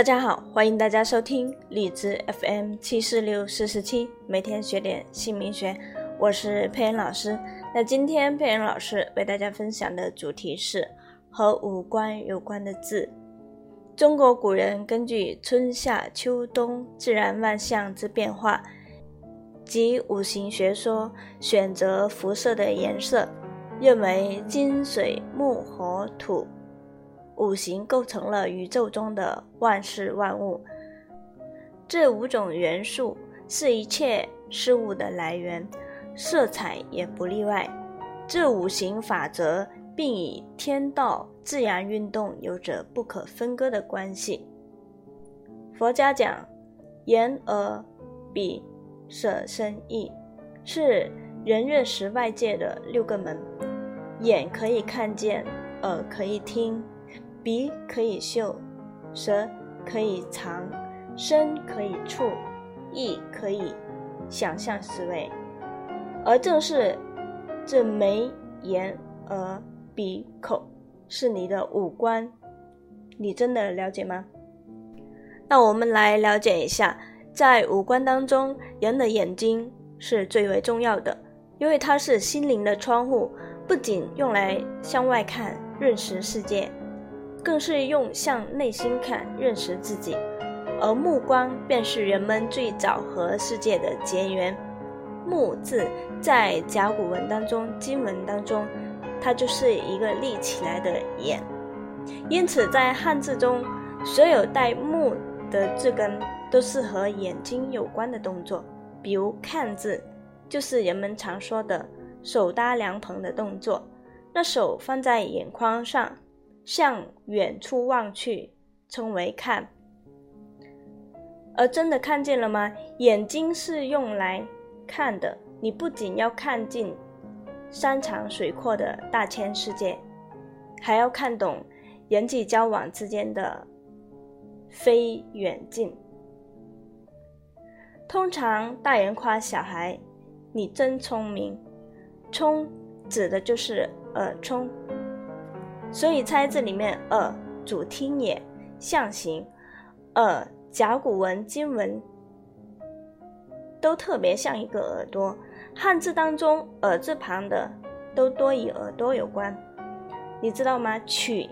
大家好，欢迎大家收听荔枝 FM 七四六四十七，每天学点姓名学，我是佩恩老师。那今天佩恩老师为大家分享的主题是和五官有关的字。中国古人根据春夏秋冬自然万象之变化及五行学说，选择辐射的颜色，认为金水木火土。五行构成了宇宙中的万事万物，这五种元素是一切事物的来源，色彩也不例外。这五行法则并与天道自然运动有着不可分割的关系。佛家讲眼、耳、鼻、舌、身、意，是人认识外界的六个门。眼可以看见，耳可以听。鼻可以嗅，舌可以尝，身可以触，意可以想象思维，而正是这眉、眼、耳、鼻、口是你的五官，你真的了解吗？那我们来了解一下，在五官当中，人的眼睛是最为重要的，因为它是心灵的窗户，不仅用来向外看、认识世界。更是用向内心看，认识自己，而目光便是人们最早和世界的结缘。目字在甲骨文当中、金文当中，它就是一个立起来的眼。因此，在汉字中，所有带目的字根都是和眼睛有关的动作。比如“看”字，就是人们常说的手搭凉棚的动作，那手放在眼眶上。向远处望去，称为看。而真的看见了吗？眼睛是用来看的。你不仅要看尽山长水阔的大千世界，还要看懂人际交往之间的非远近。通常大人夸小孩：“你真聪明。”聪指的就是耳聪。所以猜字里面耳主听也，象形，耳甲骨文、金文都特别像一个耳朵。汉字当中耳字旁的都多与耳朵有关，你知道吗？曲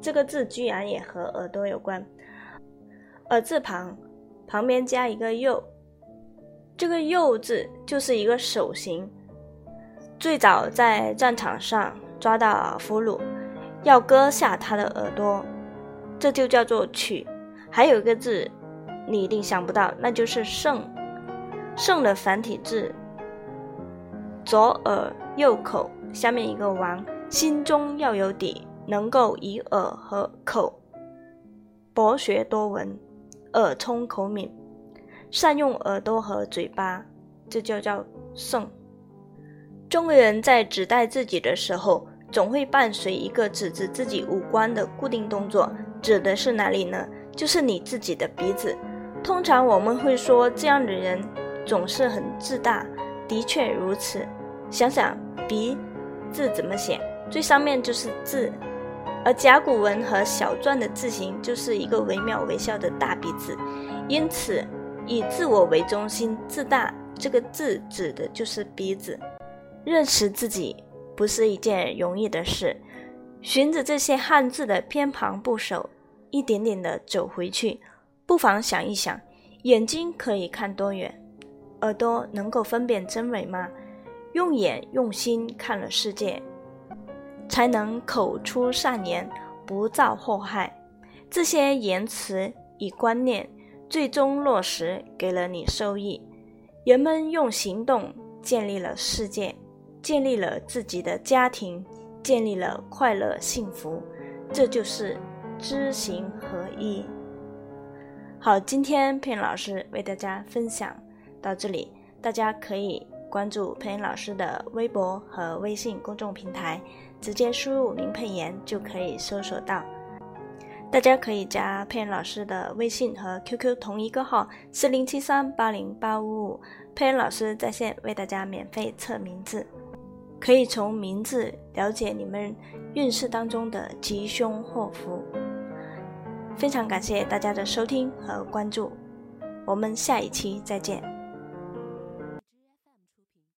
这个字居然也和耳朵有关。耳字旁旁边加一个右，这个右字就是一个手形。最早在战场上抓到俘虏。要割下他的耳朵，这就叫做取。还有一个字，你一定想不到，那就是胜。胜的繁体字，左耳右口，下面一个王。心中要有底，能够以耳和口博学多闻，耳聪口敏，善用耳朵和嘴巴，这就叫胜。中国人在指代自己的时候。总会伴随一个指着自己五官的固定动作，指的是哪里呢？就是你自己的鼻子。通常我们会说这样的人总是很自大，的确如此。想想“鼻”字怎么写，最上面就是“字”，而甲骨文和小篆的字形就是一个惟妙惟肖的大鼻子。因此，以自我为中心、自大这个字指的就是鼻子。认识自己。不是一件容易的事。循着这些汉字的偏旁部首，一点点的走回去，不妨想一想：眼睛可以看多远？耳朵能够分辨真伪吗？用眼用心看了世界，才能口出善言，不造祸害。这些言辞与观念，最终落实，给了你收益。人们用行动建立了世界。建立了自己的家庭，建立了快乐幸福，这就是知行合一。好，今天佩恩老师为大家分享到这里，大家可以关注佩恩老师的微博和微信公众平台，直接输入“林佩言”就可以搜索到。大家可以加佩恩老师的微信和 QQ 同一个号：四零七三八零八五五，佩恩老师在线为大家免费测名字。可以从名字了解你们运势当中的吉凶祸福。非常感谢大家的收听和关注，我们下一期再见。